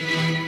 Thank you.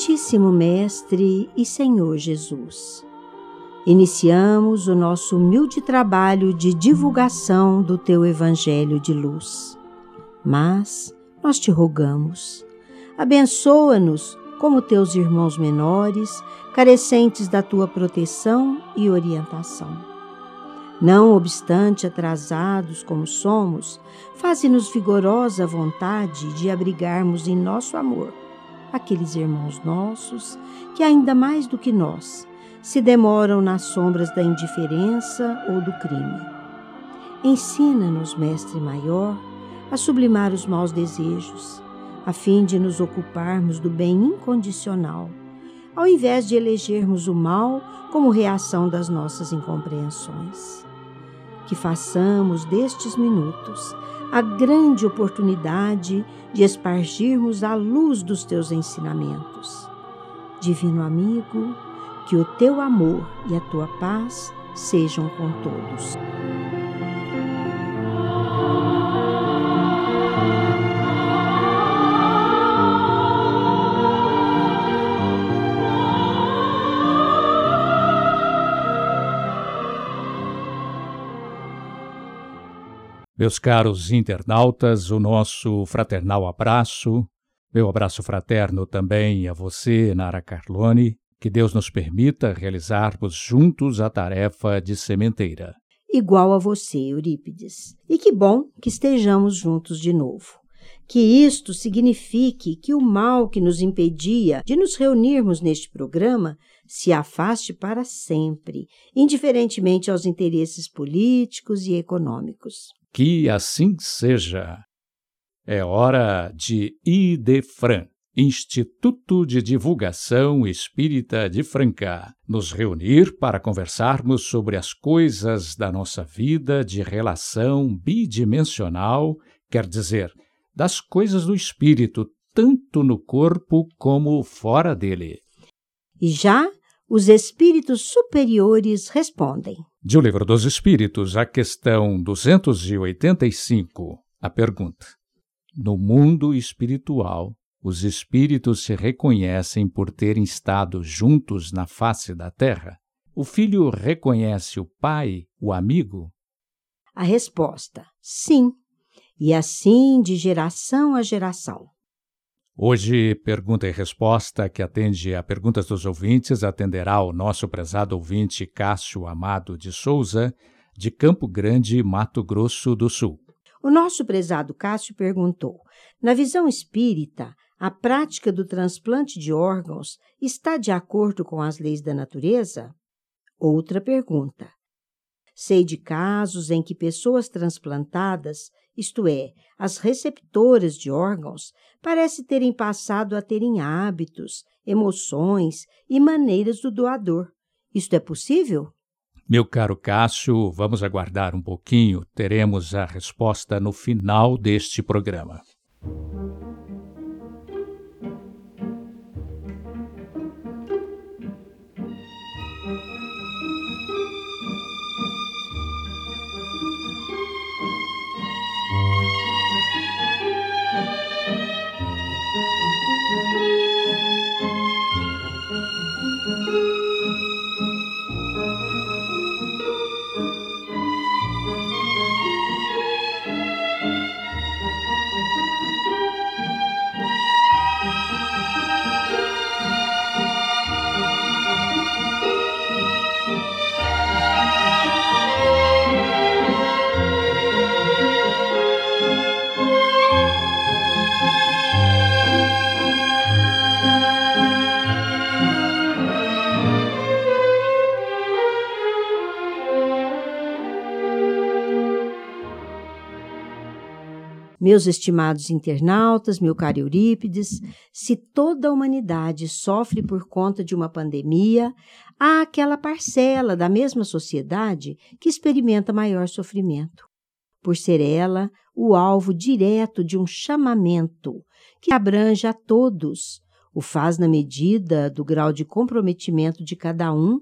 Amantíssimo Mestre e Senhor Jesus, iniciamos o nosso humilde trabalho de divulgação do Teu Evangelho de luz. Mas nós te rogamos, abençoa-nos como teus irmãos menores, carecentes da tua proteção e orientação. Não obstante atrasados como somos, faze-nos vigorosa vontade de abrigarmos em nosso amor aqueles irmãos nossos que, ainda mais do que nós, se demoram nas sombras da indiferença ou do crime. Ensina-nos, Mestre Maior, a sublimar os maus desejos, a fim de nos ocuparmos do bem incondicional, ao invés de elegermos o mal como reação das nossas incompreensões. Que façamos destes minutos a grande oportunidade de espargirmos a luz dos teus ensinamentos. Divino amigo, que o teu amor e a tua paz sejam com todos. Meus caros internautas, o nosso fraternal abraço, meu abraço fraterno também a você, Nara Carlone, que Deus nos permita realizarmos juntos a tarefa de sementeira. Igual a você, Eurípides. E que bom que estejamos juntos de novo. Que isto signifique que o mal que nos impedia de nos reunirmos neste programa se afaste para sempre, indiferentemente aos interesses políticos e econômicos. Que assim seja. É hora de IDEFRAN, Instituto de Divulgação Espírita de Franca, nos reunir para conversarmos sobre as coisas da nossa vida de relação bidimensional, quer dizer, das coisas do espírito, tanto no corpo como fora dele. E já os espíritos superiores respondem. De O Livro dos Espíritos, a questão 285, a pergunta: No mundo espiritual, os espíritos se reconhecem por terem estado juntos na face da terra? O filho reconhece o pai, o amigo? A resposta: sim, e assim de geração a geração. Hoje, pergunta e resposta que atende a perguntas dos ouvintes atenderá o nosso prezado ouvinte Cássio Amado de Souza, de Campo Grande, Mato Grosso do Sul. O nosso prezado Cássio perguntou: na visão espírita, a prática do transplante de órgãos está de acordo com as leis da natureza? Outra pergunta: Sei de casos em que pessoas transplantadas, isto é, as receptoras de órgãos, parece terem passado a terem hábitos, emoções e maneiras do doador. Isto é possível? Meu caro Cássio, vamos aguardar um pouquinho, teremos a resposta no final deste programa. Meus estimados internautas, meu caro Eurípides, se toda a humanidade sofre por conta de uma pandemia, há aquela parcela da mesma sociedade que experimenta maior sofrimento, por ser ela o alvo direto de um chamamento que abrange a todos, o faz na medida do grau de comprometimento de cada um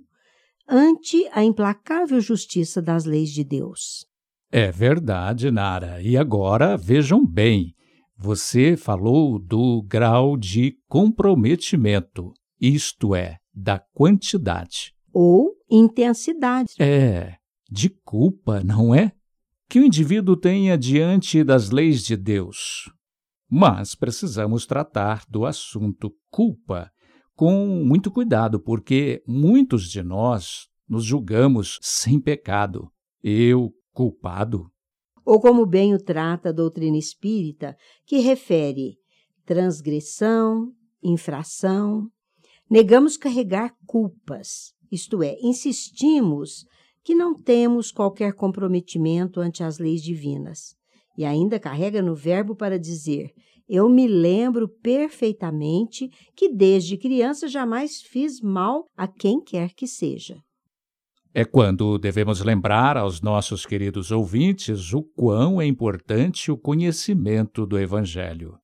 ante a implacável justiça das leis de Deus. É verdade, Nara. E agora vejam bem: você falou do grau de comprometimento, isto é, da quantidade. Ou intensidade. É, de culpa, não é? Que o indivíduo tenha diante das leis de Deus. Mas precisamos tratar do assunto culpa com muito cuidado, porque muitos de nós nos julgamos sem pecado. Eu, culpado? Ou como bem o trata a doutrina espírita, que refere transgressão, infração. Negamos carregar culpas, isto é, insistimos que não temos qualquer comprometimento ante as leis divinas. E ainda carrega no verbo para dizer: Eu me lembro perfeitamente que desde criança jamais fiz mal a quem quer que seja. É quando devemos lembrar aos nossos queridos ouvintes o quão é importante o conhecimento do Evangelho.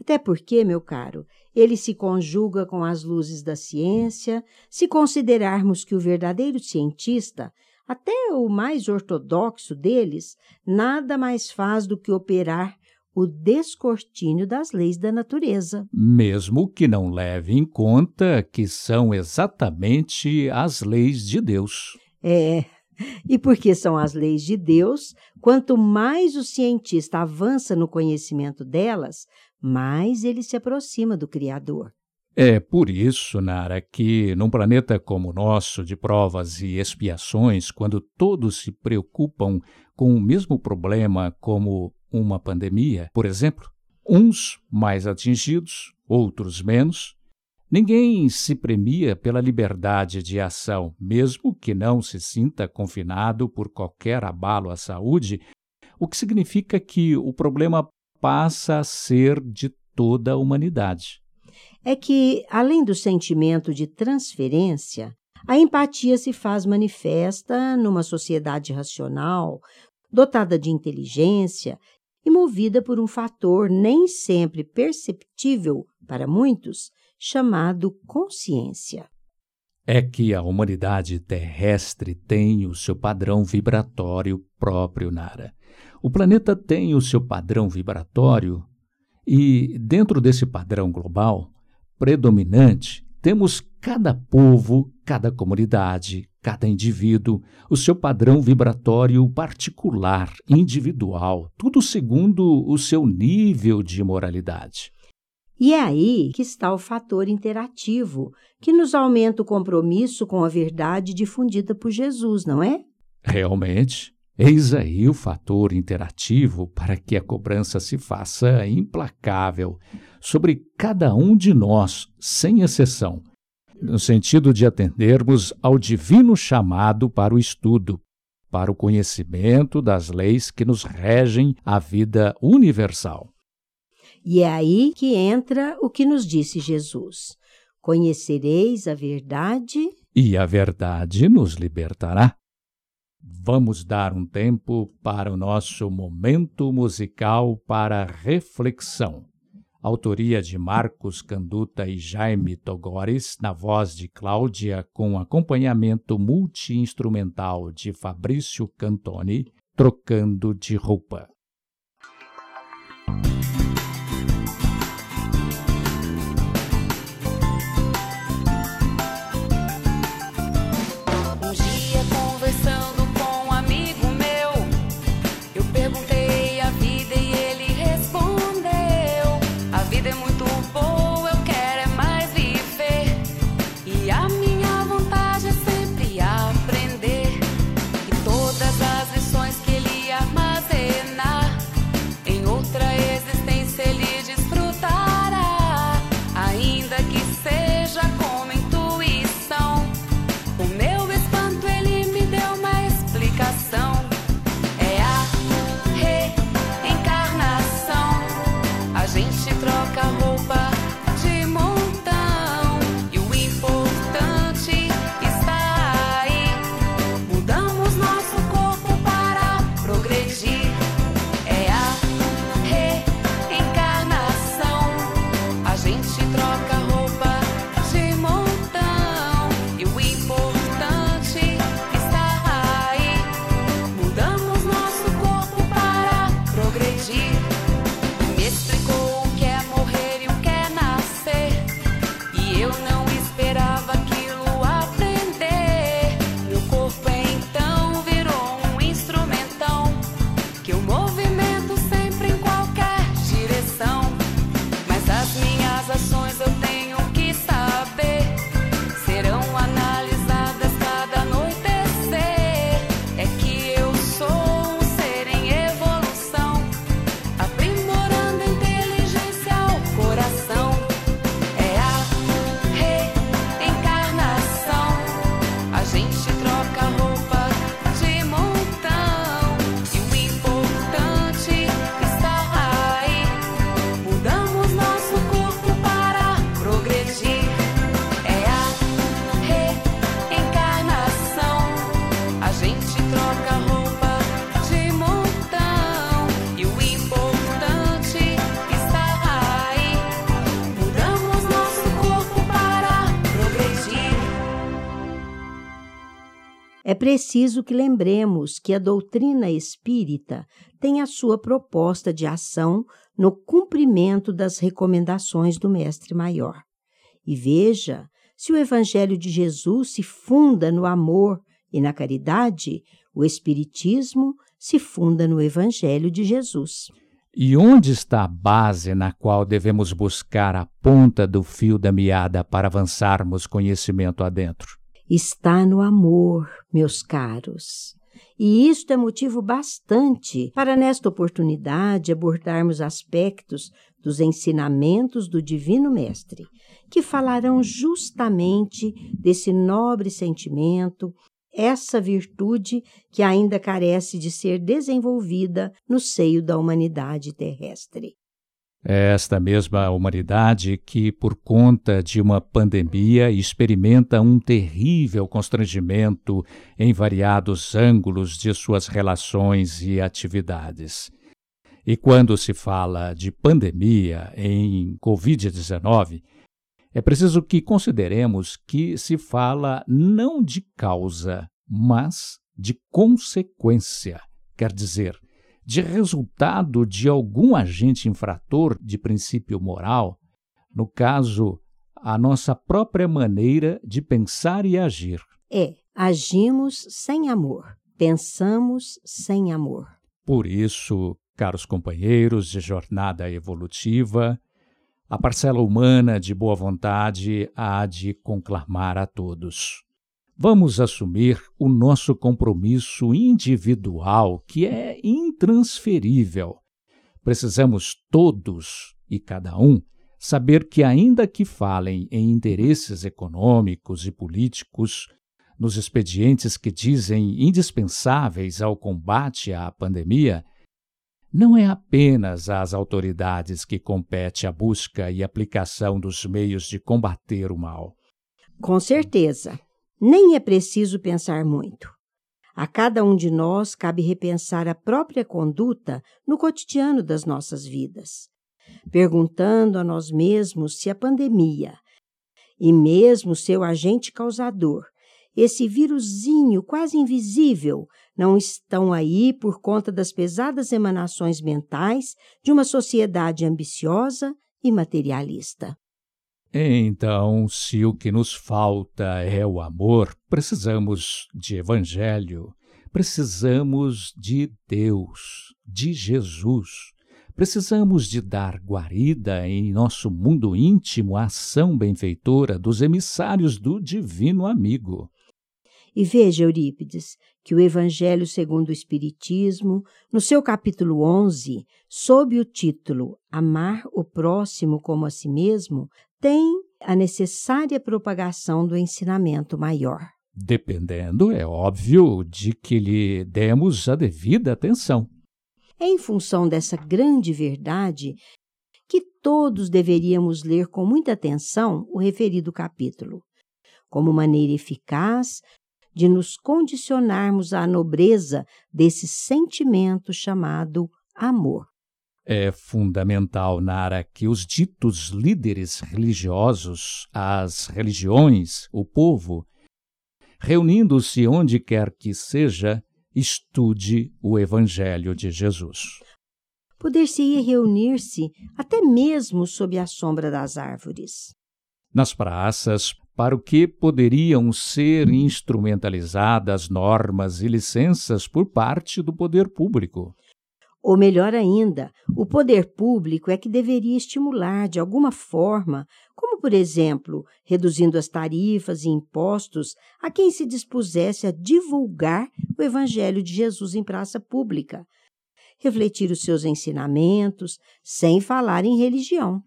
Até porque, meu caro, ele se conjuga com as luzes da ciência, se considerarmos que o verdadeiro cientista, até o mais ortodoxo deles, nada mais faz do que operar o descortínio das leis da natureza. Mesmo que não leve em conta que são exatamente as leis de Deus. É, e porque são as leis de Deus, quanto mais o cientista avança no conhecimento delas, mais ele se aproxima do Criador. É por isso, Nara, que num planeta como o nosso, de provas e expiações, quando todos se preocupam com o mesmo problema como uma pandemia, por exemplo, uns mais atingidos, outros menos, ninguém se premia pela liberdade de ação, mesmo que não se sinta confinado por qualquer abalo à saúde, o que significa que o problema passa a ser de toda a humanidade. É que, além do sentimento de transferência, a empatia se faz manifesta numa sociedade racional, dotada de inteligência e movida por um fator nem sempre perceptível para muitos, chamado consciência. É que a humanidade terrestre tem o seu padrão vibratório próprio, Nara. O planeta tem o seu padrão vibratório e, dentro desse padrão global predominante, temos cada povo, cada comunidade, cada indivíduo, o seu padrão vibratório particular, individual, tudo segundo o seu nível de moralidade. E é aí que está o fator interativo, que nos aumenta o compromisso com a verdade difundida por Jesus, não é? Realmente, eis aí o fator interativo para que a cobrança se faça implacável sobre cada um de nós, sem exceção, no sentido de atendermos ao divino chamado para o estudo, para o conhecimento das leis que nos regem a vida universal. E é aí que entra o que nos disse Jesus: Conhecereis a verdade, e a verdade nos libertará. Vamos dar um tempo para o nosso momento musical para reflexão. Autoria de Marcos Canduta e Jaime Togores, na voz de Cláudia, com acompanhamento multi-instrumental de Fabrício Cantoni, Trocando de Roupa. Preciso que lembremos que a doutrina espírita tem a sua proposta de ação no cumprimento das recomendações do Mestre Maior. E veja, se o Evangelho de Jesus se funda no amor e na caridade, o Espiritismo se funda no Evangelho de Jesus. E onde está a base na qual devemos buscar a ponta do fio da meada para avançarmos conhecimento adentro? Está no amor, meus caros. E isto é motivo bastante para, nesta oportunidade, abordarmos aspectos dos ensinamentos do Divino Mestre, que falarão justamente desse nobre sentimento, essa virtude que ainda carece de ser desenvolvida no seio da humanidade terrestre. É esta mesma humanidade que, por conta de uma pandemia, experimenta um terrível constrangimento em variados ângulos de suas relações e atividades. E quando se fala de pandemia em Covid-19, é preciso que consideremos que se fala não de causa, mas de consequência. Quer dizer, de resultado de algum agente infrator de princípio moral, no caso, a nossa própria maneira de pensar e agir. É, agimos sem amor, pensamos sem amor. Por isso, caros companheiros de jornada evolutiva, a parcela humana de boa vontade há de conclamar a todos vamos assumir o nosso compromisso individual, que é intransferível. Precisamos todos e cada um saber que, ainda que falem em interesses econômicos e políticos, nos expedientes que dizem indispensáveis ao combate à pandemia, não é apenas às autoridades que compete a busca e aplicação dos meios de combater o mal. Com certeza. Nem é preciso pensar muito. A cada um de nós cabe repensar a própria conduta no cotidiano das nossas vidas, perguntando a nós mesmos se a pandemia e mesmo seu agente causador, esse vírusinho quase invisível, não estão aí por conta das pesadas emanações mentais de uma sociedade ambiciosa e materialista. Então, se o que nos falta é o amor, precisamos de Evangelho, precisamos de Deus, de Jesus. Precisamos de dar guarida em nosso mundo íntimo à ação benfeitora dos emissários do Divino Amigo. E veja, Eurípides, que o Evangelho segundo o Espiritismo, no seu capítulo 11, sob o título Amar o próximo como a si mesmo, tem a necessária propagação do ensinamento maior. Dependendo, é óbvio, de que lhe demos a devida atenção. É em função dessa grande verdade que todos deveríamos ler com muita atenção o referido capítulo, como maneira eficaz de nos condicionarmos à nobreza desse sentimento chamado amor. É fundamental, Nara, que os ditos líderes religiosos, as religiões, o povo, reunindo-se onde quer que seja, estude o Evangelho de Jesus. Poder-se-ia reunir-se até mesmo sob a sombra das árvores. Nas praças, para o que poderiam ser instrumentalizadas normas e licenças por parte do poder público. Ou melhor ainda, o poder público é que deveria estimular de alguma forma, como por exemplo, reduzindo as tarifas e impostos a quem se dispusesse a divulgar o Evangelho de Jesus em praça pública, refletir os seus ensinamentos, sem falar em religião.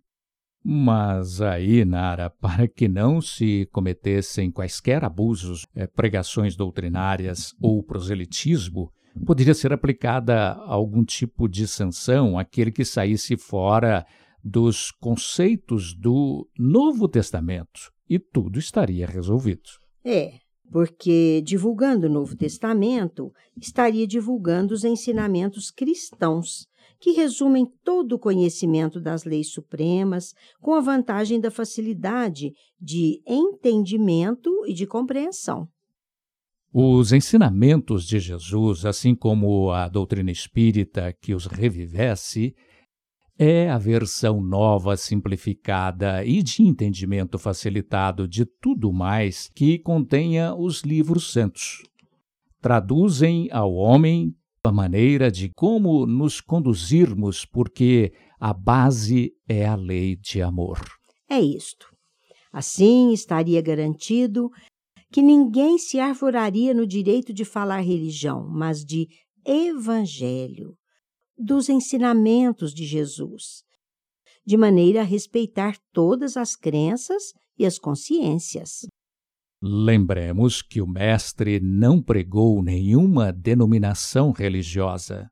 Mas aí, Nara, para que não se cometessem quaisquer abusos, eh, pregações doutrinárias ou proselitismo, poderia ser aplicada algum tipo de sanção àquele que saísse fora dos conceitos do Novo Testamento e tudo estaria resolvido. É, porque divulgando o Novo Testamento estaria divulgando os ensinamentos cristãos, que resumem todo o conhecimento das leis supremas, com a vantagem da facilidade de entendimento e de compreensão. Os ensinamentos de Jesus, assim como a doutrina espírita que os revivesse, é a versão nova, simplificada e de entendimento facilitado de tudo mais que contenha os livros santos. Traduzem ao homem a maneira de como nos conduzirmos, porque a base é a lei de amor. É isto. Assim estaria garantido que ninguém se arvoraria no direito de falar religião, mas de evangelho, dos ensinamentos de Jesus, de maneira a respeitar todas as crenças e as consciências. Lembremos que o Mestre não pregou nenhuma denominação religiosa.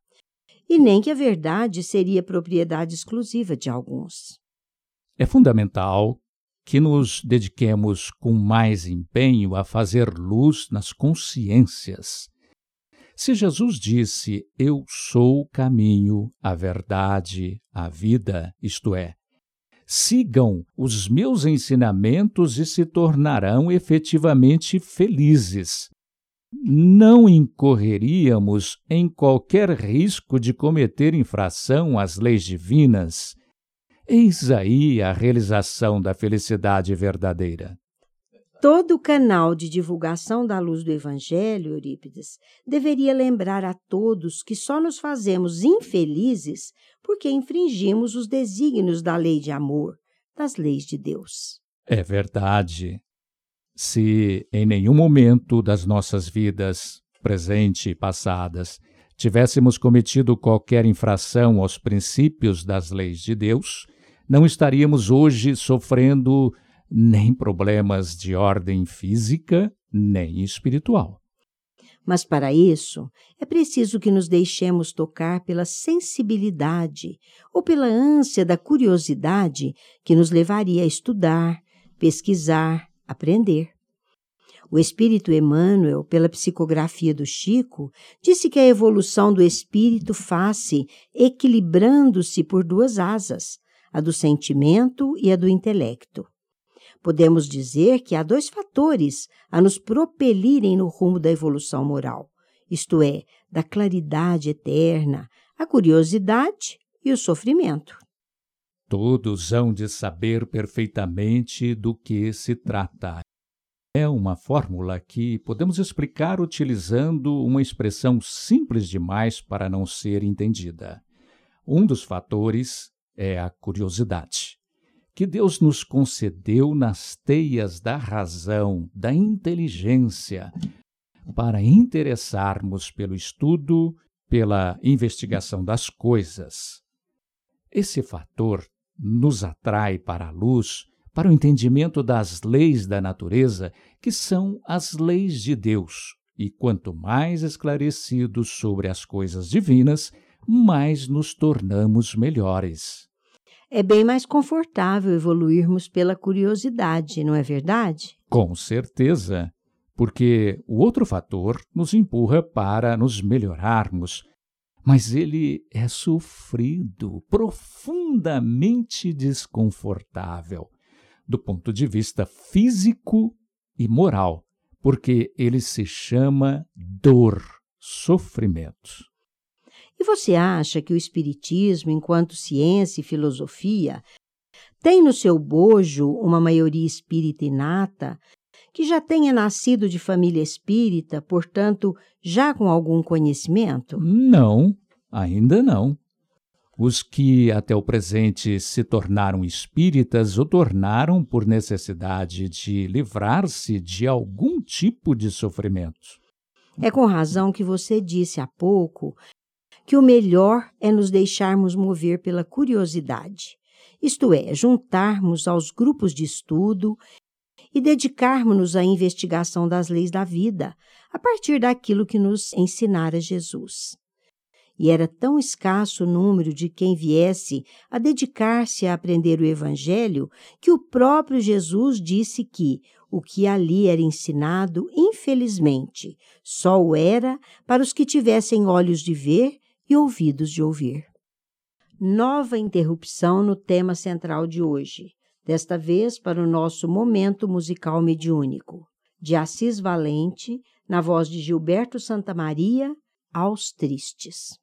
E nem que a verdade seria propriedade exclusiva de alguns. É fundamental que nos dediquemos com mais empenho a fazer luz nas consciências se Jesus disse: Eu sou o caminho, a verdade, a vida, isto é, sigam os meus ensinamentos e se tornarão efetivamente felizes. Não incorreríamos em qualquer risco de cometer infração às leis divinas. Eis aí a realização da felicidade verdadeira. Todo o canal de divulgação da luz do Evangelho, Eurípides, deveria lembrar a todos que só nos fazemos infelizes porque infringimos os desígnios da lei de amor, das leis de Deus. É verdade. Se em nenhum momento das nossas vidas, presente e passadas, tivéssemos cometido qualquer infração aos princípios das leis de Deus, não estaríamos hoje sofrendo nem problemas de ordem física nem espiritual. Mas para isso é preciso que nos deixemos tocar pela sensibilidade ou pela ânsia da curiosidade que nos levaria a estudar, pesquisar, aprender. O espírito Emmanuel, pela psicografia do Chico, disse que a evolução do espírito faz-se equilibrando-se por duas asas, a do sentimento e a do intelecto. Podemos dizer que há dois fatores a nos propelirem no rumo da evolução moral, isto é, da claridade eterna, a curiosidade e o sofrimento. Todos hão de saber perfeitamente do que se trata. É uma fórmula que podemos explicar utilizando uma expressão simples demais para não ser entendida. Um dos fatores é a curiosidade que Deus nos concedeu nas teias da razão, da inteligência, para interessarmos pelo estudo, pela investigação das coisas. Esse fator nos atrai para a luz, para o entendimento das leis da natureza, que são as leis de Deus. E quanto mais esclarecidos sobre as coisas divinas, mais nos tornamos melhores. É bem mais confortável evoluirmos pela curiosidade, não é verdade? Com certeza, porque o outro fator nos empurra para nos melhorarmos, mas ele é sofrido, profundamente desconfortável, do ponto de vista físico e moral, porque ele se chama dor, sofrimento. E você acha que o Espiritismo, enquanto ciência e filosofia, tem no seu bojo uma maioria espírita inata, que já tenha nascido de família espírita, portanto, já com algum conhecimento? Não, ainda não. Os que até o presente se tornaram espíritas o tornaram por necessidade de livrar-se de algum tipo de sofrimento. É com razão que você disse há pouco que o melhor é nos deixarmos mover pela curiosidade, isto é, juntarmos aos grupos de estudo e dedicarmos-nos à investigação das leis da vida, a partir daquilo que nos ensinara Jesus. E era tão escasso o número de quem viesse a dedicar-se a aprender o Evangelho que o próprio Jesus disse que o que ali era ensinado, infelizmente, só o era para os que tivessem olhos de ver e ouvidos de ouvir. Nova interrupção no tema central de hoje, desta vez para o nosso momento musical mediúnico. De Assis Valente, na voz de Gilberto Santa Maria, aos tristes.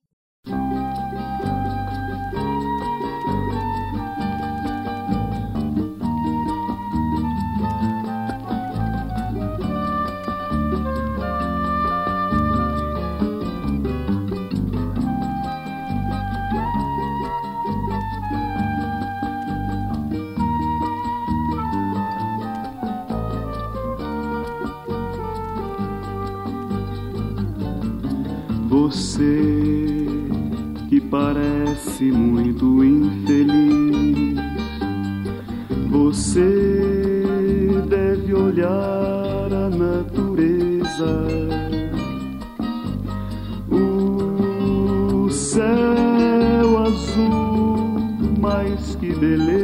Você que parece muito infeliz, você deve olhar a natureza. O céu azul, mais que beleza,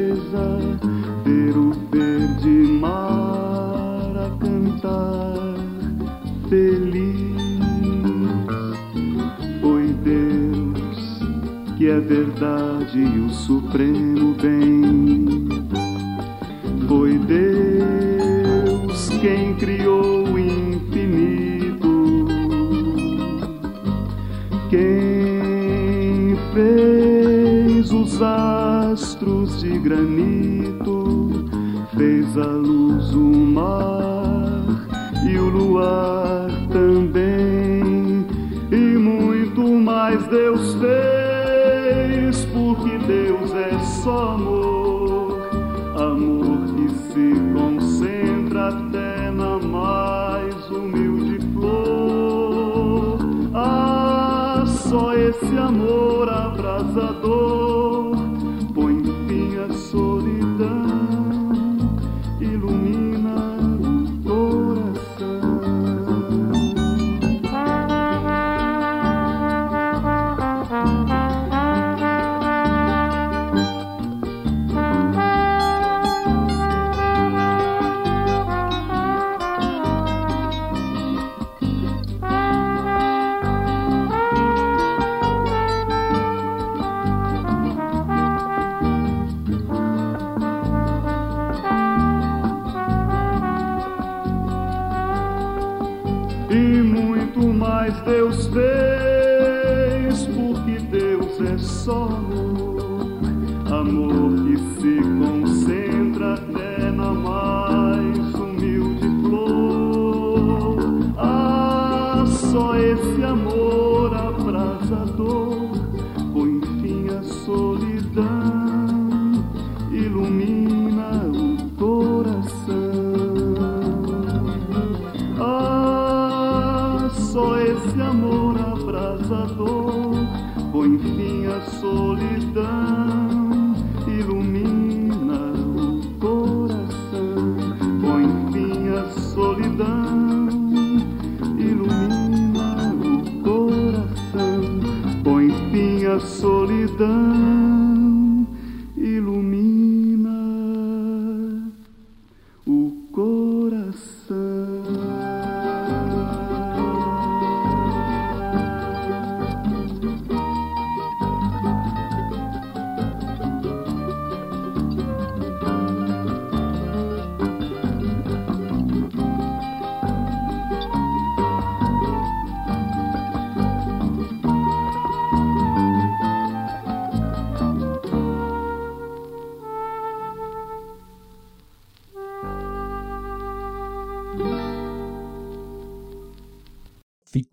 verdade e o supremo bem. Foi Deus quem criou o infinito, quem fez os astros de granito, fez a luz, o mar e o luar também, e muito mais Deus fez só esse amor abrasador põe fim à solidão.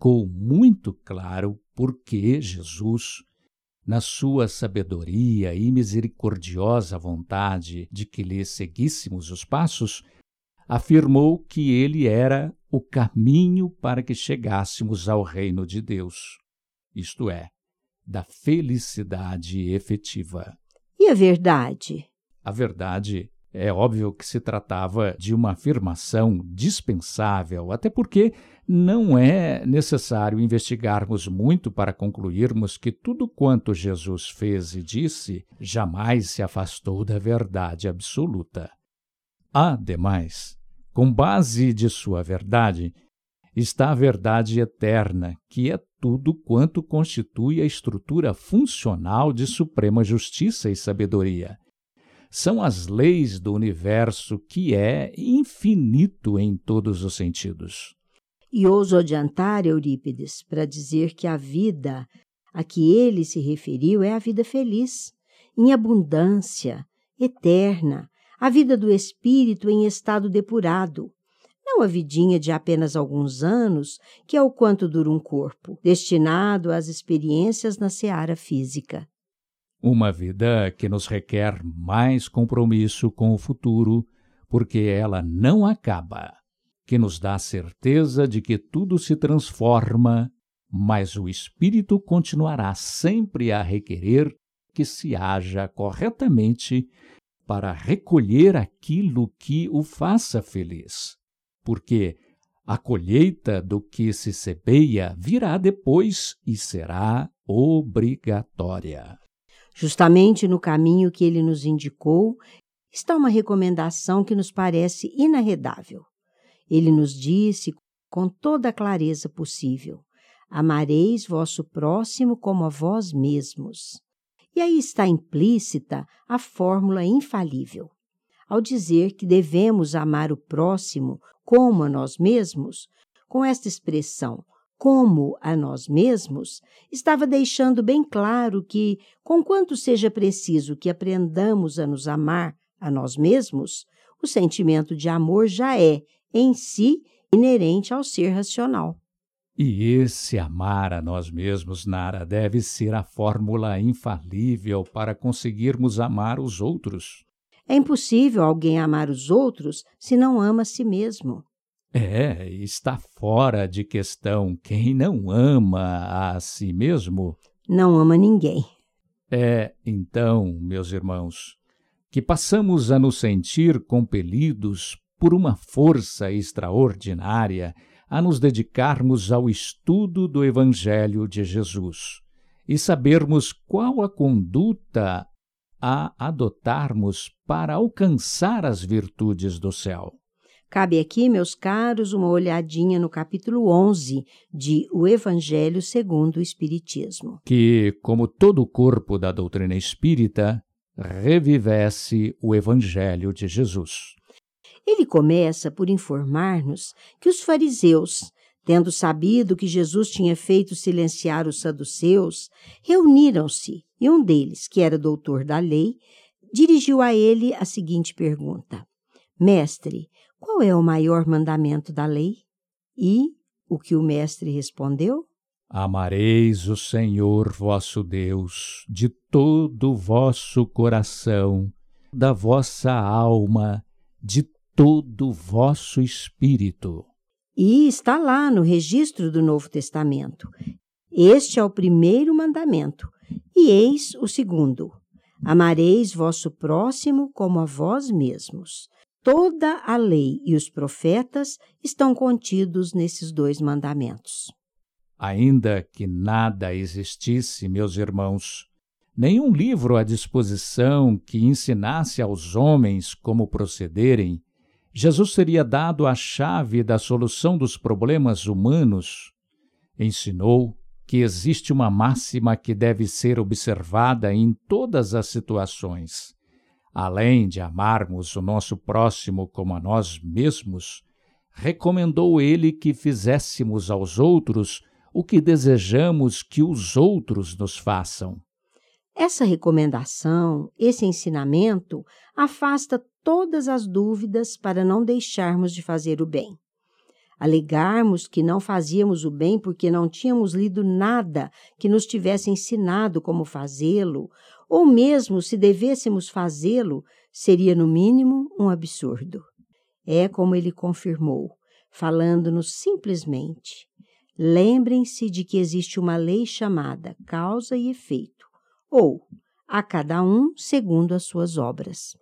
Ficou muito claro por que Jesus, na sua sabedoria e misericordiosa vontade de que lhe seguíssemos os passos, afirmou que ele era o caminho para que chegássemos ao reino de Deus, isto é, da felicidade efetiva. E a verdade? A verdade é óbvio que se tratava de uma afirmação dispensável, até porque não é necessário investigarmos muito para concluirmos que tudo quanto Jesus fez e disse jamais se afastou da verdade absoluta. Ademais, com base de sua verdade, está a verdade eterna, que é tudo quanto constitui a estrutura funcional de suprema justiça e sabedoria são as leis do universo que é infinito em todos os sentidos. E ouso adiantar, Eurípides, para dizer que a vida a que ele se referiu é a vida feliz, em abundância, eterna, a vida do espírito em estado depurado, não a vidinha de apenas alguns anos, que é o quanto dura um corpo, destinado às experiências na seara física. Uma vida que nos requer mais compromisso com o futuro, porque ela não acaba, que nos dá certeza de que tudo se transforma, mas o espírito continuará sempre a requerer que se haja corretamente para recolher aquilo que o faça feliz, porque a colheita do que se semeia virá depois e será obrigatória. Justamente no caminho que ele nos indicou está uma recomendação que nos parece inarredável. Ele nos disse com toda a clareza possível: Amareis vosso próximo como a vós mesmos. E aí está implícita a fórmula infalível. Ao dizer que devemos amar o próximo como a nós mesmos, com esta expressão, como a nós mesmos, estava deixando bem claro que, conquanto seja preciso que aprendamos a nos amar a nós mesmos, o sentimento de amor já é, em si, inerente ao ser racional. E esse amar a nós mesmos, Nara, deve ser a fórmula infalível para conseguirmos amar os outros. É impossível alguém amar os outros se não ama a si mesmo. É, está fora de questão quem não ama a si mesmo. Não ama ninguém. É, então, meus irmãos, que passamos a nos sentir compelidos por uma força extraordinária a nos dedicarmos ao estudo do Evangelho de Jesus e sabermos qual a conduta a adotarmos para alcançar as virtudes do céu. Cabe aqui, meus caros, uma olhadinha no capítulo 11 de O Evangelho segundo o Espiritismo. Que, como todo o corpo da doutrina espírita, revivesse o Evangelho de Jesus. Ele começa por informar-nos que os fariseus, tendo sabido que Jesus tinha feito silenciar os saduceus, reuniram-se e um deles, que era doutor da lei, dirigiu a ele a seguinte pergunta: Mestre, qual é o maior mandamento da lei? E o que o mestre respondeu? Amareis o Senhor vosso Deus de todo o vosso coração, da vossa alma, de todo o vosso espírito. E está lá no registro do Novo Testamento. Este é o primeiro mandamento, e eis o segundo: Amareis vosso próximo como a vós mesmos. Toda a lei e os profetas estão contidos nesses dois mandamentos. Ainda que nada existisse, meus irmãos, nenhum livro à disposição que ensinasse aos homens como procederem, Jesus teria dado a chave da solução dos problemas humanos, ensinou que existe uma máxima que deve ser observada em todas as situações. Além de amarmos o nosso próximo como a nós mesmos, recomendou ele que fizéssemos aos outros o que desejamos que os outros nos façam. Essa recomendação, esse ensinamento, afasta todas as dúvidas para não deixarmos de fazer o bem. Alegarmos que não fazíamos o bem porque não tínhamos lido nada que nos tivesse ensinado como fazê-lo, ou mesmo se devêssemos fazê-lo, seria no mínimo um absurdo. É como ele confirmou, falando-nos simplesmente: lembrem-se de que existe uma lei chamada causa e efeito ou a cada um segundo as suas obras.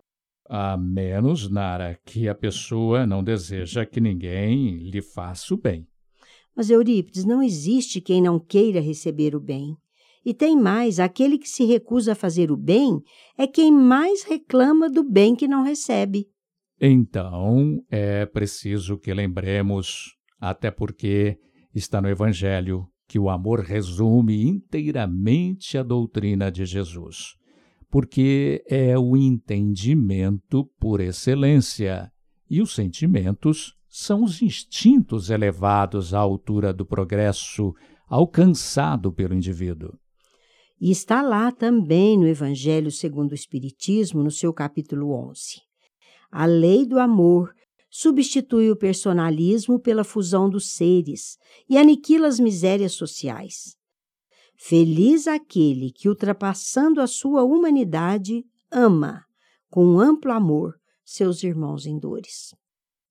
A menos, Nara, que a pessoa não deseja que ninguém lhe faça o bem. Mas, Eurípides, não existe quem não queira receber o bem. E tem mais: aquele que se recusa a fazer o bem é quem mais reclama do bem que não recebe. Então, é preciso que lembremos, até porque está no Evangelho, que o amor resume inteiramente a doutrina de Jesus, porque é o entendimento por excelência e os sentimentos são os instintos elevados à altura do progresso alcançado pelo indivíduo. E está lá também no Evangelho segundo o Espiritismo, no seu capítulo 11. A lei do amor substitui o personalismo pela fusão dos seres e aniquila as misérias sociais. Feliz aquele que, ultrapassando a sua humanidade, ama, com amplo amor, seus irmãos em dores.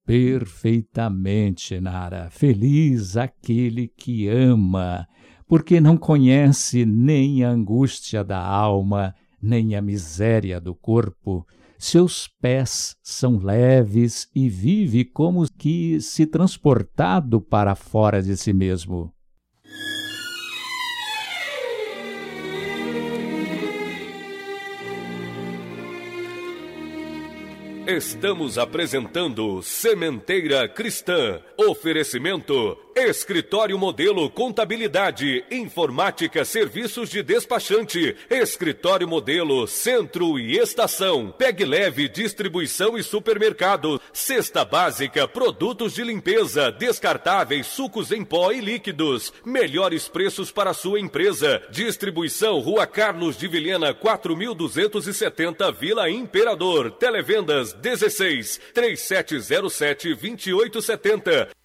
Perfeitamente, Nara. Feliz aquele que ama, porque não conhece nem a angústia da alma, nem a miséria do corpo. Seus pés são leves e vive como que se transportado para fora de si mesmo. Estamos apresentando Sementeira Cristã. Oferecimento Escritório Modelo Contabilidade, Informática, Serviços de Despachante, Escritório Modelo Centro e Estação, Peg Leve Distribuição e Supermercado, Cesta Básica, Produtos de Limpeza, Descartáveis, Sucos em Pó e Líquidos, melhores preços para sua empresa. Distribuição Rua Carlos de Vilhena, 4270 Vila Imperador. Televendas 16 3707 2870.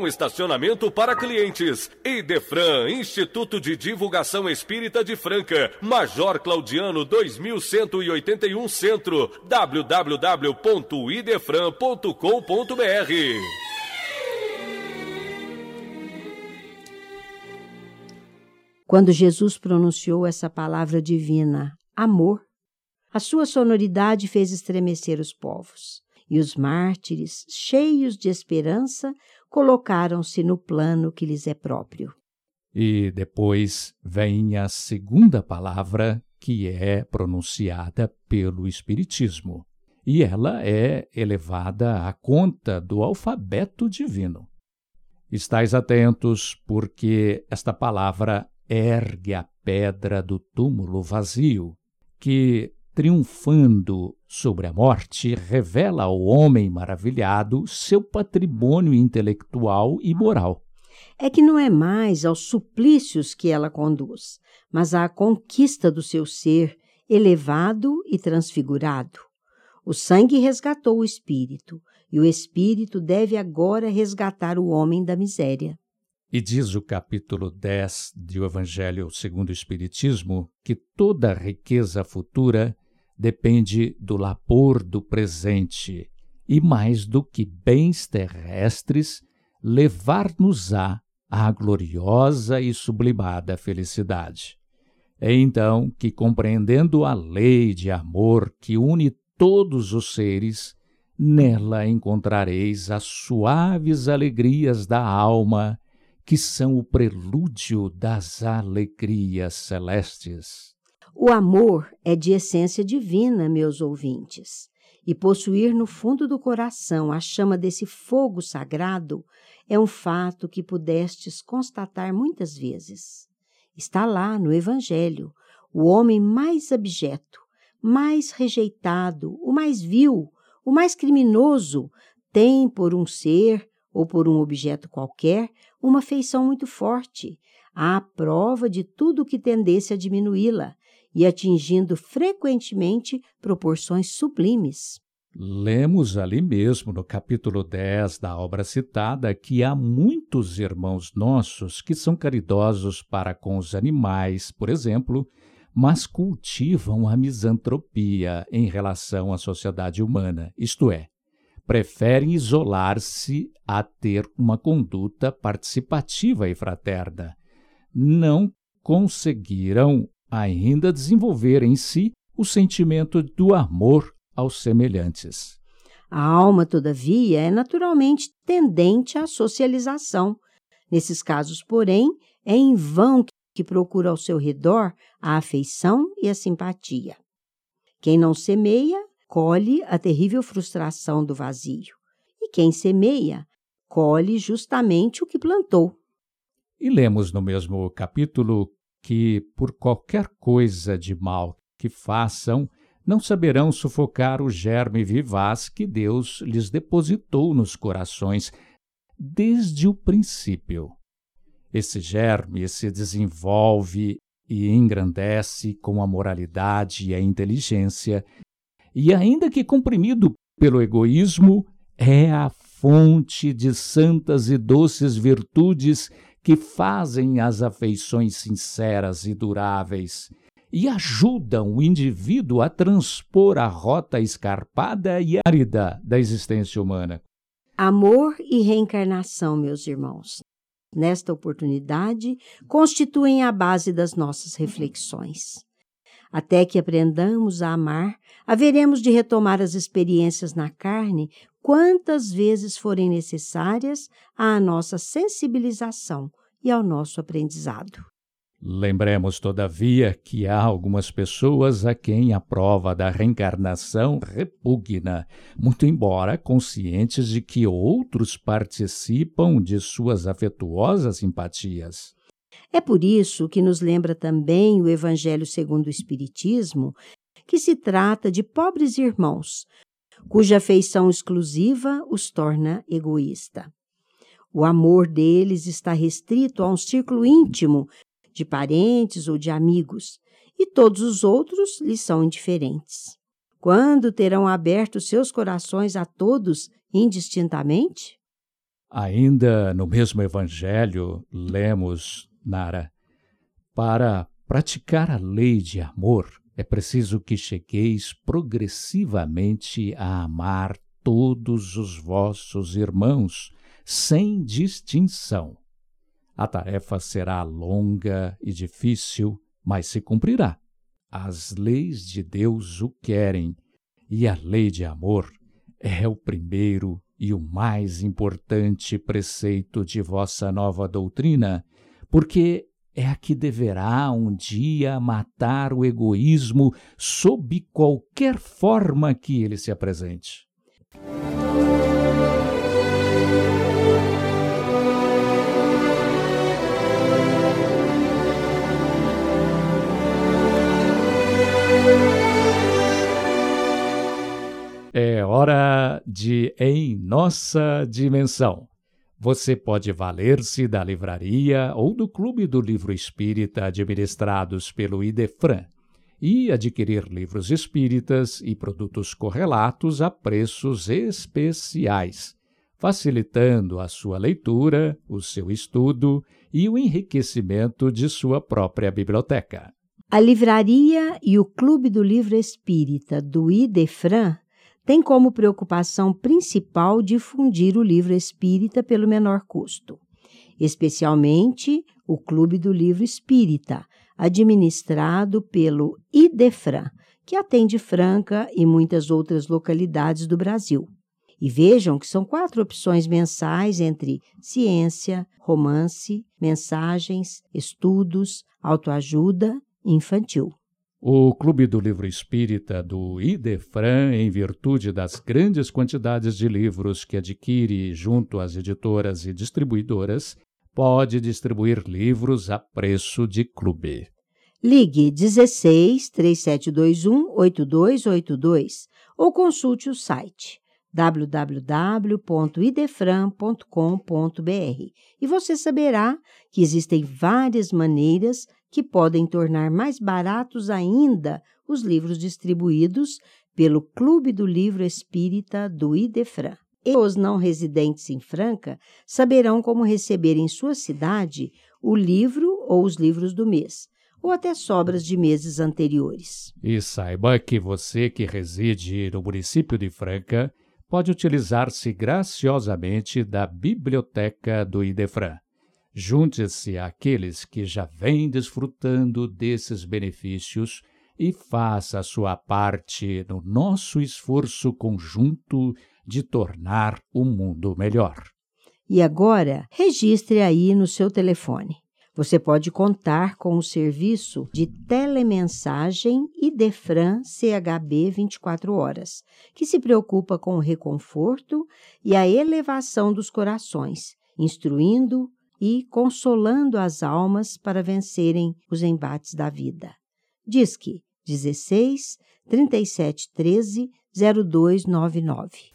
com estacionamento para clientes. Idefran, Instituto de Divulgação Espírita de Franca, Major Claudiano 2181 Centro, www.idefran.com.br. Quando Jesus pronunciou essa palavra divina, amor, a sua sonoridade fez estremecer os povos. E os mártires, cheios de esperança, colocaram-se no plano que lhes é próprio. E depois vem a segunda palavra que é pronunciada pelo Espiritismo, e ela é elevada à conta do alfabeto divino. Estais atentos, porque esta palavra ergue a pedra do túmulo vazio, que triunfando sobre a morte, revela ao homem maravilhado seu patrimônio intelectual e moral. É que não é mais aos suplícios que ela conduz, mas à conquista do seu ser elevado e transfigurado. O sangue resgatou o espírito, e o espírito deve agora resgatar o homem da miséria. E diz o capítulo 10 do Evangelho segundo o Espiritismo que toda riqueza futura depende do labor do presente e, mais do que bens terrestres, levar-nos-á à gloriosa e sublimada felicidade. É então que, compreendendo a lei de amor que une todos os seres, nela encontrareis as suaves alegrias da alma que são o prelúdio das alegrias celestes. O amor é de essência divina, meus ouvintes, e possuir no fundo do coração a chama desse fogo sagrado é um fato que pudestes constatar muitas vezes. Está lá no Evangelho, o homem mais abjeto, mais rejeitado, o mais vil, o mais criminoso, tem por um ser ou por um objeto qualquer uma feição muito forte, à prova de tudo que tendesse a diminuí-la e atingindo frequentemente proporções sublimes. Lemos ali mesmo no capítulo 10 da obra citada que há muitos irmãos nossos que são caridosos para com os animais, por exemplo, mas cultivam a misantropia em relação à sociedade humana, isto é, preferem isolar-se a ter uma conduta participativa e fraterna. Não conseguiram ainda desenvolver em si o sentimento do amor aos semelhantes. A alma, todavia, é naturalmente tendente à socialização. Nesses casos, porém, é em vão que procura ao seu redor a afeição e a simpatia. Quem não semeia, colhe a terrível frustração do vazio. E quem semeia, colhe justamente o que plantou. E lemos no mesmo capítulo que, por qualquer coisa de mal que façam, não saberão sufocar o germe vivaz que Deus lhes depositou nos corações desde o princípio. Esse germe se desenvolve e engrandece com a moralidade e a inteligência, e ainda que comprimido pelo egoísmo, é a fonte de santas e doces virtudes que fazem as afeições sinceras e duráveis e ajudam o indivíduo a transpor a rota escarpada e árida da existência humana. Amor e reencarnação, meus irmãos, nesta oportunidade, constituem a base das nossas reflexões. Até que aprendamos a amar, haveremos de retomar as experiências na carne quantas vezes forem necessárias à nossa sensibilização e ao nosso aprendizado. Lembremos, todavia, que há algumas pessoas a quem a prova da reencarnação repugna, muito embora conscientes de que outros participam de suas afetuosas simpatias. É por isso que nos lembra também o Evangelho segundo o Espiritismo, que se trata de pobres irmãos, cuja afeição exclusiva os torna egoísta. O amor deles está restrito a um círculo íntimo de parentes ou de amigos, e todos os outros lhes são indiferentes. Quando terão aberto seus corações a todos indistintamente? Ainda no mesmo Evangelho, lemos, Nara, para praticar a lei de amor, é preciso que chegueis progressivamente a amar todos os vossos irmãos, sem distinção. A tarefa será longa e difícil, mas se cumprirá. As leis de Deus o querem, e a lei de amor é o primeiro e o mais importante preceito de vossa nova doutrina, porque é a que deverá um dia matar o egoísmo sob qualquer forma que ele se apresente. É hora de Em Nossa Dimensão. Você pode valer-se da livraria ou do Clube do Livro Espírita administrados pelo Idefran e adquirir livros espíritas e produtos correlatos a preços especiais, facilitando a sua leitura, o seu estudo e o enriquecimento de sua própria biblioteca. A livraria e o Clube do Livro Espírita do Idefran tem como preocupação principal difundir o livro espírita pelo menor custo, especialmente o Clube do Livro Espírita, administrado pelo IDEFRAN, que atende Franca e muitas outras localidades do Brasil. E vejam que são quatro opções mensais entre ciência, romance, mensagens, estudos, autoajuda e infantil. O Clube do Livro Espírita do Idefran, em virtude das grandes quantidades de livros que adquire junto às editoras e distribuidoras, pode distribuir livros a preço de clube. Ligue 16 3721 8282 ou consulte o site www.idefran.com.br e você saberá que existem várias maneiras que podem tornar mais baratos ainda os livros distribuídos pelo Clube do Livro Espírita do Idefran. E os não residentes em Franca saberão como receber em sua cidade o livro ou os livros do mês, ou até sobras de meses anteriores. E saiba que você que reside no município de Franca pode utilizar-se graciosamente da biblioteca do Idefran. Junte-se àqueles que já vêm desfrutando desses benefícios e faça a sua parte no nosso esforço conjunto de tornar o mundo melhor. E agora, registre aí no seu telefone. Você pode contar com o serviço de telemensagem Idefran CHB 24 horas, que se preocupa com o reconforto e a elevação dos corações, instruindo e consolando as almas para vencerem os embates da vida. Disque 16 37 13 0299.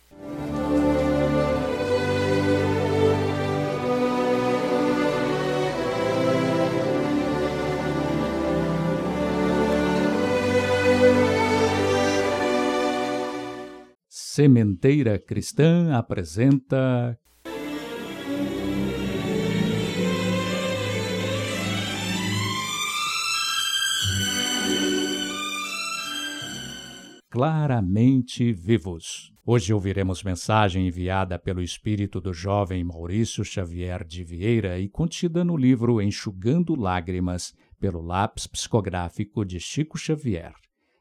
Sementeira Cristã apresenta. Claramente Vivos. Hoje ouviremos mensagem enviada pelo espírito do jovem Maurício Xavier de Vieira e contida no livro Enxugando Lágrimas, pelo lápis psicográfico de Chico Xavier.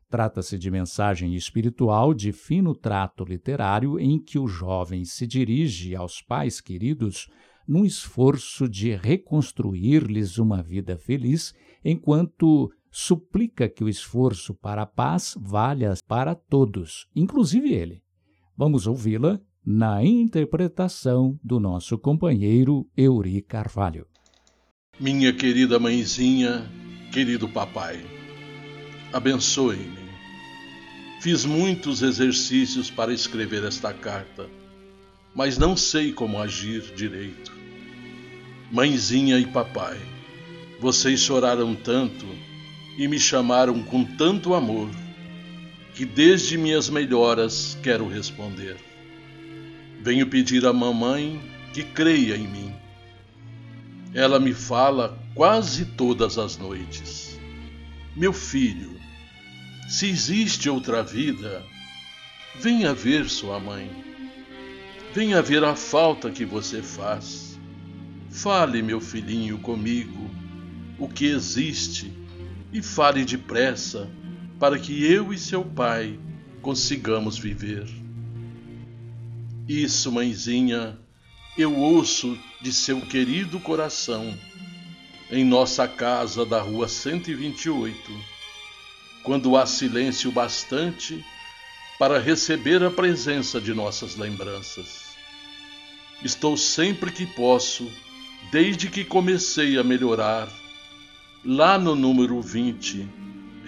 Trata-se de mensagem espiritual de fino trato literário em que o jovem se dirige aos pais queridos num esforço de reconstruir-lhes uma vida feliz, enquanto suplica que o esforço para a paz valha para todos, inclusive ele. Vamos ouvi-la na interpretação do nosso companheiro Euri Carvalho. Minha querida mãezinha, querido papai abençoe-me. Fiz muitos exercícios para escrever esta carta, mas não sei como agir direito. Mãezinha e papai, vocês choraram tanto e me chamaram com tanto amor que desde minhas melhoras quero responder. Venho pedir à mamãe que creia em mim. Ela me fala quase todas as noites. Meu filho, se existe outra vida, venha ver sua mãe. Venha ver a falta que você faz. Fale, meu filhinho, comigo o que existe e fale depressa para que eu e seu pai consigamos viver. Isso, mãezinha, eu ouço de seu querido coração em nossa casa da rua 128 quando há silêncio bastante para receber a presença de nossas lembranças. Estou sempre que posso, desde que comecei a melhorar, lá no número 20,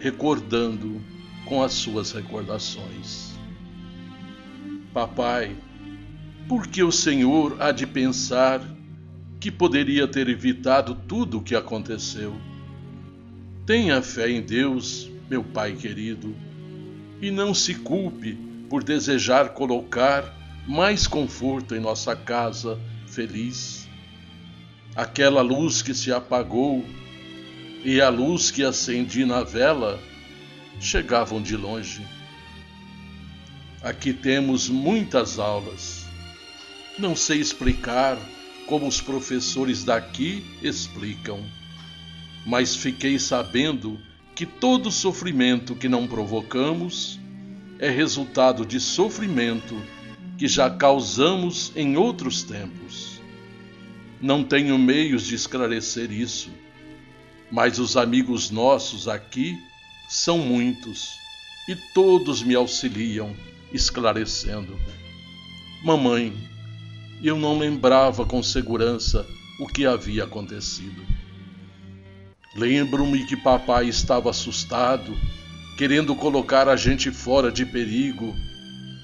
recordando com as suas recordações. Papai, por que o Senhor há de pensar que poderia ter evitado tudo o que aconteceu? Tenha fé em Deus meu Pai querido, e não se culpe por desejar colocar mais conforto em nossa casa feliz. Aquela luz que se apagou e a luz que acendi na vela chegavam de longe. Aqui temos muitas aulas. Não sei explicar como os professores daqui explicam, mas fiquei sabendo que todo sofrimento que não provocamos é resultado de sofrimento que já causamos em outros tempos. Não tenho meios de esclarecer isso, mas os amigos nossos aqui são muitos e todos me auxiliam esclarecendo. Mamãe, eu não lembrava com segurança o que havia acontecido. Lembro-me que papai estava assustado, querendo colocar a gente fora de perigo,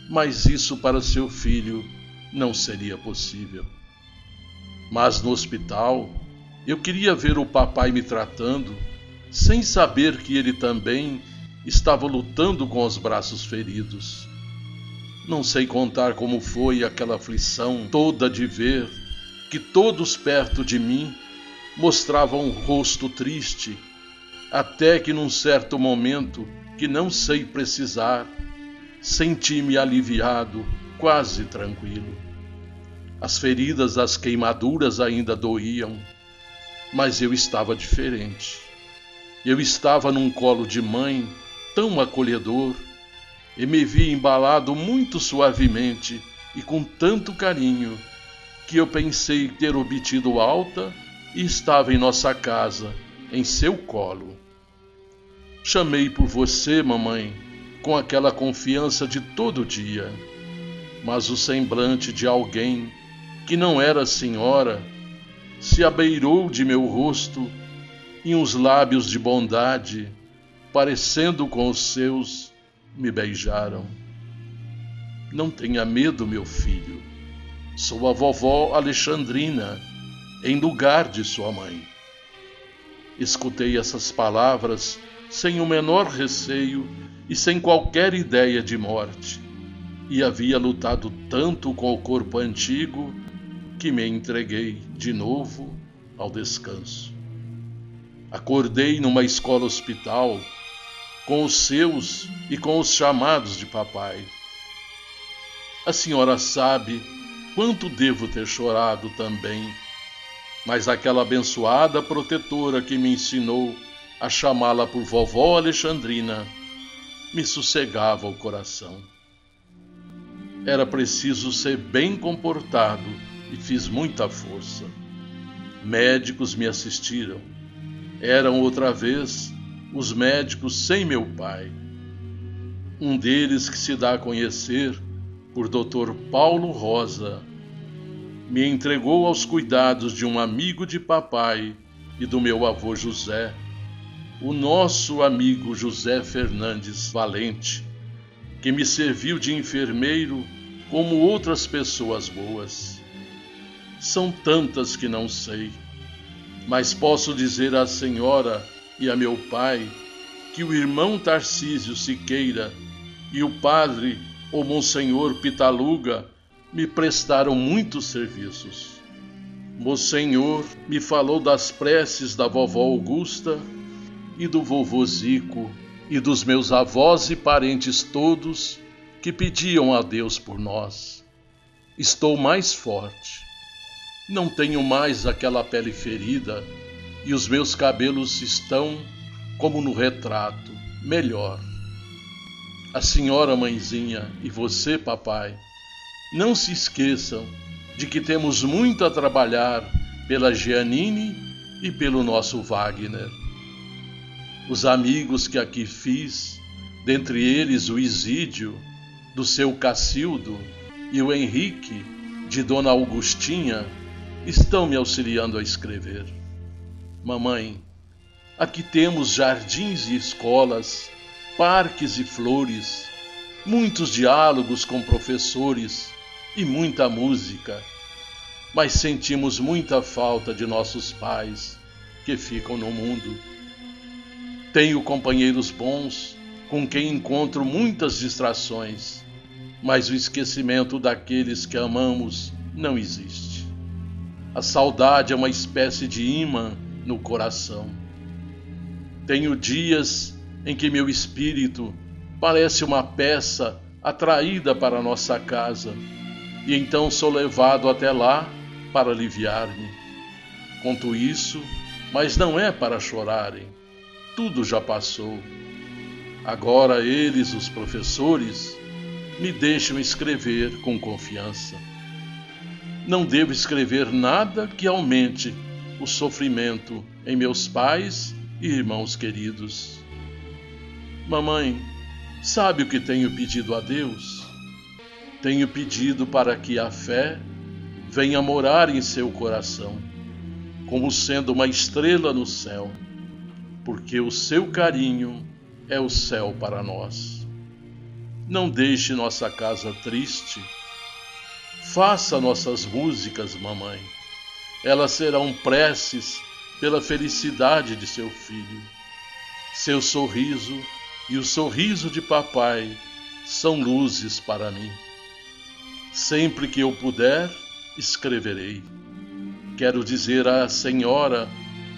mas isso para seu filho não seria possível. Mas no hospital, eu queria ver o papai me tratando, sem saber que ele também estava lutando com os braços feridos. Não sei contar como foi aquela aflição toda de ver que todos perto de mim mostrava um rosto triste, até que num certo momento, que não sei precisar, senti-me aliviado quase tranquilo. As feridas das queimaduras ainda doíam, mas eu estava diferente. Eu estava num colo de mãe tão acolhedor e me vi embalado muito suavemente e com tanto carinho que eu pensei ter obtido alta e estava em nossa casa, em seu colo. Chamei por você, mamãe, com aquela confiança de todo dia, mas o semblante de alguém que não era senhora se abeirou de meu rosto e uns lábios de bondade, parecendo com os seus, me beijaram. Não tenha medo, meu filho. Sou a vovó Alexandrina, em lugar de sua mãe. Escutei essas palavras sem o menor receio e sem qualquer ideia de morte, e havia lutado tanto com o corpo antigo que me entreguei de novo ao descanso. Acordei numa escola hospital com os seus e com os chamados de papai. A senhora sabe quanto devo ter chorado também, mas aquela abençoada protetora que me ensinou a chamá-la por vovó Alexandrina me sossegava o coração. Era preciso ser bem comportado e fiz muita força. Médicos me assistiram. Eram outra vez os médicos sem meu pai. Um deles que se dá a conhecer por Dr. Paulo Rosa, me entregou aos cuidados de um amigo de papai e do meu avô José, o nosso amigo José Fernandes Valente, que me serviu de enfermeiro como outras pessoas boas. São tantas que não sei, mas posso dizer à senhora e a meu pai que o irmão Tarcísio Siqueira e o padre o Monsenhor Pitaluga me prestaram muitos serviços. Monsenhor me falou das preces da vovó Augusta e do vovô Zico e dos meus avós e parentes todos que pediam a Deus por nós. Estou mais forte. Não tenho mais aquela pele ferida e os meus cabelos estão, como no retrato, melhor a senhora mãezinha e você, papai, não se esqueçam de que temos muito a trabalhar pela Giannini e pelo nosso Wagner. Os amigos que aqui fiz, dentre eles o Isídio, do seu Cacildo, e o Henrique, de Dona Augustinha, estão me auxiliando a escrever. Mamãe, aqui temos jardins e escolas parques e flores, muitos diálogos com professores e muita música. Mas sentimos muita falta de nossos pais que ficam no mundo. Tenho companheiros bons com quem encontro muitas distrações, mas o esquecimento daqueles que amamos não existe. A saudade é uma espécie de imã no coração. Tenho dias em que meu espírito parece uma peça atraída para nossa casa, e então sou levado até lá para aliviar-me. Conto isso, mas não é para chorarem. Tudo já passou. Agora eles, os professores, me deixam escrever com confiança. Não devo escrever nada que aumente o sofrimento em meus pais e irmãos queridos. Mamãe, sabe o que tenho pedido a Deus? Tenho pedido para que a fé venha morar em seu coração, como sendo uma estrela no céu, porque o seu carinho é o céu para nós. Não deixe nossa casa triste. Faça nossas músicas, mamãe. Elas serão preces pela felicidade de seu filho. Seu sorriso e o sorriso de papai são luzes para mim. Sempre que eu puder, escreverei. Quero dizer à senhora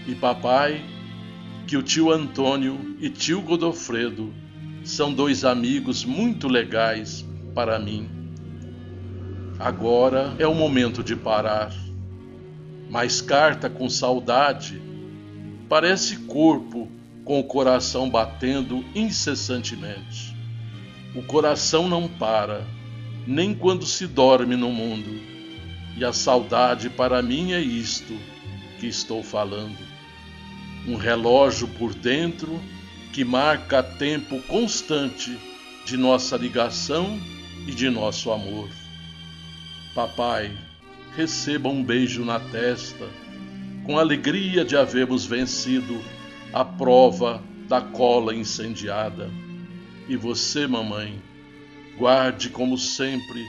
e papai que o tio Antônio e tio Godofredo são dois amigos muito legais para mim Agora é o momento de parar. Mas carta com saudade parece corpo com o coração batendo incessantemente. O coração não para, nem quando se dorme no mundo. E a saudade para mim é isto que estou falando. Um relógio por dentro que marca tempo constante de nossa ligação e de nosso amor. Papai, receba um beijo na testa, com alegria de havermos vencido a prova da cola incendiada. E você, mamãe, guarde como sempre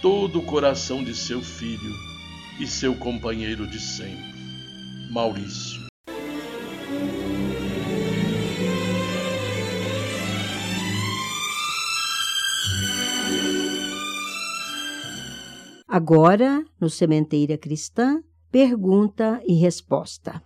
todo o coração de seu filho e seu companheiro de sempre, Maurício. Agora, no Sementeira Cristã, pergunta e resposta.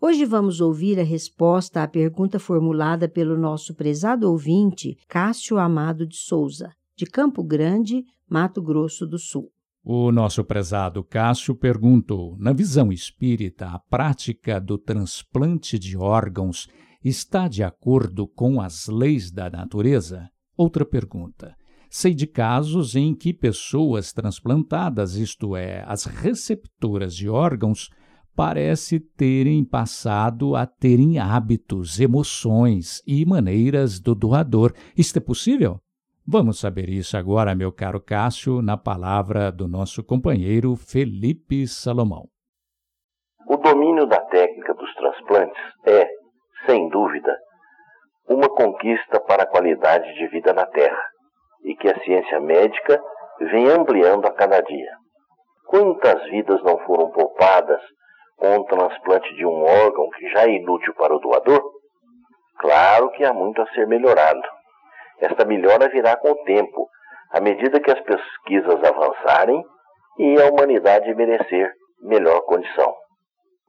Hoje vamos ouvir a resposta à pergunta formulada pelo nosso prezado ouvinte Cássio Amado de Souza, de Campo Grande, Mato Grosso do Sul. O nosso prezado Cássio perguntou: na visão espírita, a prática do transplante de órgãos está de acordo com as leis da natureza? Outra pergunta. Sei de casos em que pessoas transplantadas, isto é, as receptoras de órgãos, parece terem passado a terem hábitos, emoções e maneiras do doador. Isto é possível? Vamos saber isso agora, meu caro Cássio, na palavra do nosso companheiro Felipe Salomão. O domínio da técnica dos transplantes é, sem dúvida, uma conquista para a qualidade de vida na Terra e que a ciência médica vem ampliando a cada dia. Quantas vidas não foram poupadas com o transplante de um órgão que já é inútil para o doador? Claro que há muito a ser melhorado esta melhora virá com o tempo, à medida que as pesquisas avançarem e a humanidade merecer melhor condição.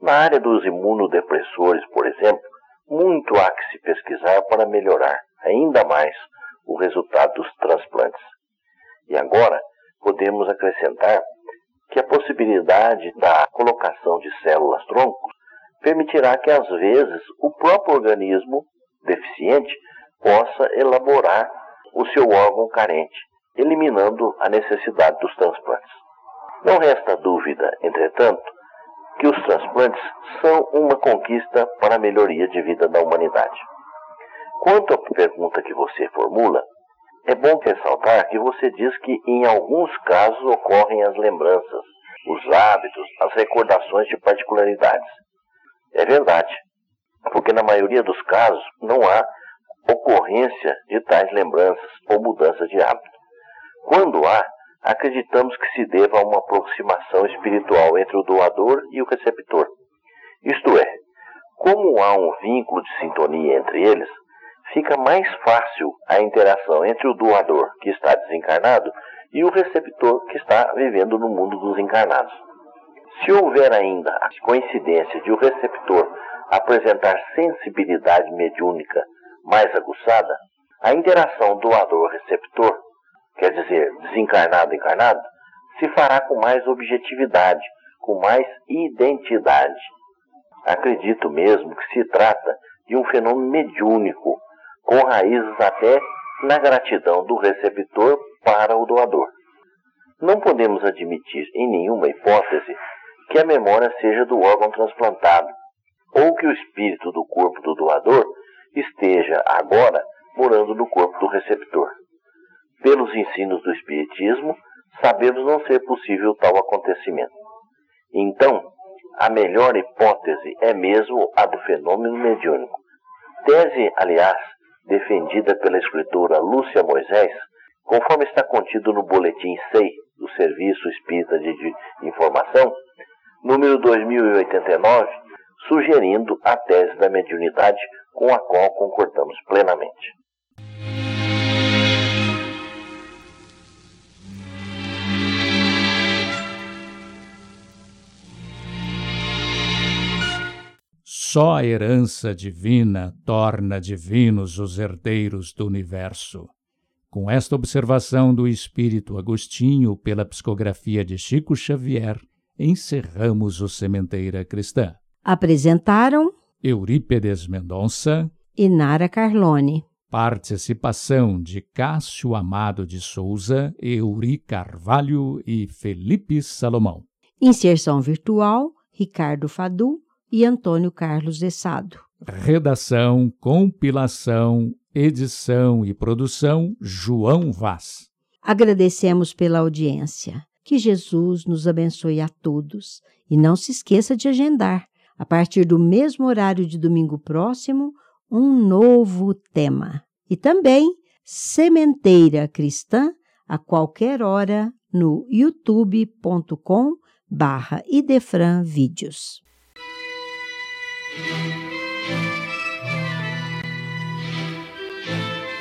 Na área dos imunodepressores, por exemplo, muito há que se pesquisar para melhorar ainda mais o resultado dos transplantes. E agora podemos acrescentar que a possibilidade da colocação de células troncos permitirá que às vezes o próprio organismo deficiente possa elaborar o seu órgão carente, eliminando a necessidade dos transplantes. Não resta dúvida, entretanto, que os transplantes são uma conquista para a melhoria de vida da humanidade. Quanto à pergunta que você formula, é bom ressaltar que você diz que em alguns casos ocorrem as lembranças, os hábitos, as recordações de particularidades. É verdade, porque na maioria dos casos não há ocorrência de tais lembranças ou mudança de hábito. Quando há, acreditamos que se deva a uma aproximação espiritual entre o doador e o receptor. Isto é, como há um vínculo de sintonia entre eles, fica mais fácil a interação entre o doador, que está desencarnado, e o receptor, que está vivendo no mundo dos encarnados. Se houver ainda a coincidência de o receptor apresentar sensibilidade mediúnica mais aguçada, a interação doador-receptor, quer dizer, desencarnado-encarnado, se fará com mais objetividade, com mais identidade. Acredito mesmo que se trata de um fenômeno mediúnico, com raízes até na gratidão do receptor para o doador. Não podemos admitir em nenhuma hipótese que a memória seja do órgão transplantado, ou que o espírito do corpo do doador esteja agora morando no corpo do receptor. Pelos ensinos do Espiritismo, sabemos não ser possível tal acontecimento. Então, a melhor hipótese é mesmo a do fenômeno mediúnico. Tese, aliás, defendida pela escritora Lúcia Moisés, conforme está contido no Boletim SEI do Serviço Espírita de Informação, número 2089, sugerindo a tese da mediunidade com a qual concordamos plenamente. Só a herança divina torna divinos os herdeiros do universo. Com esta observação do espírito Agostinho pela psicografia de Chico Xavier, encerramos o Sementeira Cristã. Apresentaram Eurípedes Mendonça e Nara Carlone. Participação de Cássio Amado de Souza, Euri Carvalho e Felipe Salomão. Inserção virtual, Ricardo Fadu e Antônio Carlos de Sado. Redação, compilação, edição e produção, João Vaz. Agradecemos pela audiência. Que Jesus nos abençoe a todos. E não se esqueça de agendar, a partir do mesmo horário de domingo próximo, um novo tema. E também Sementeira Cristã, a qualquer hora, no youtube.com barra Idefran Vídeos.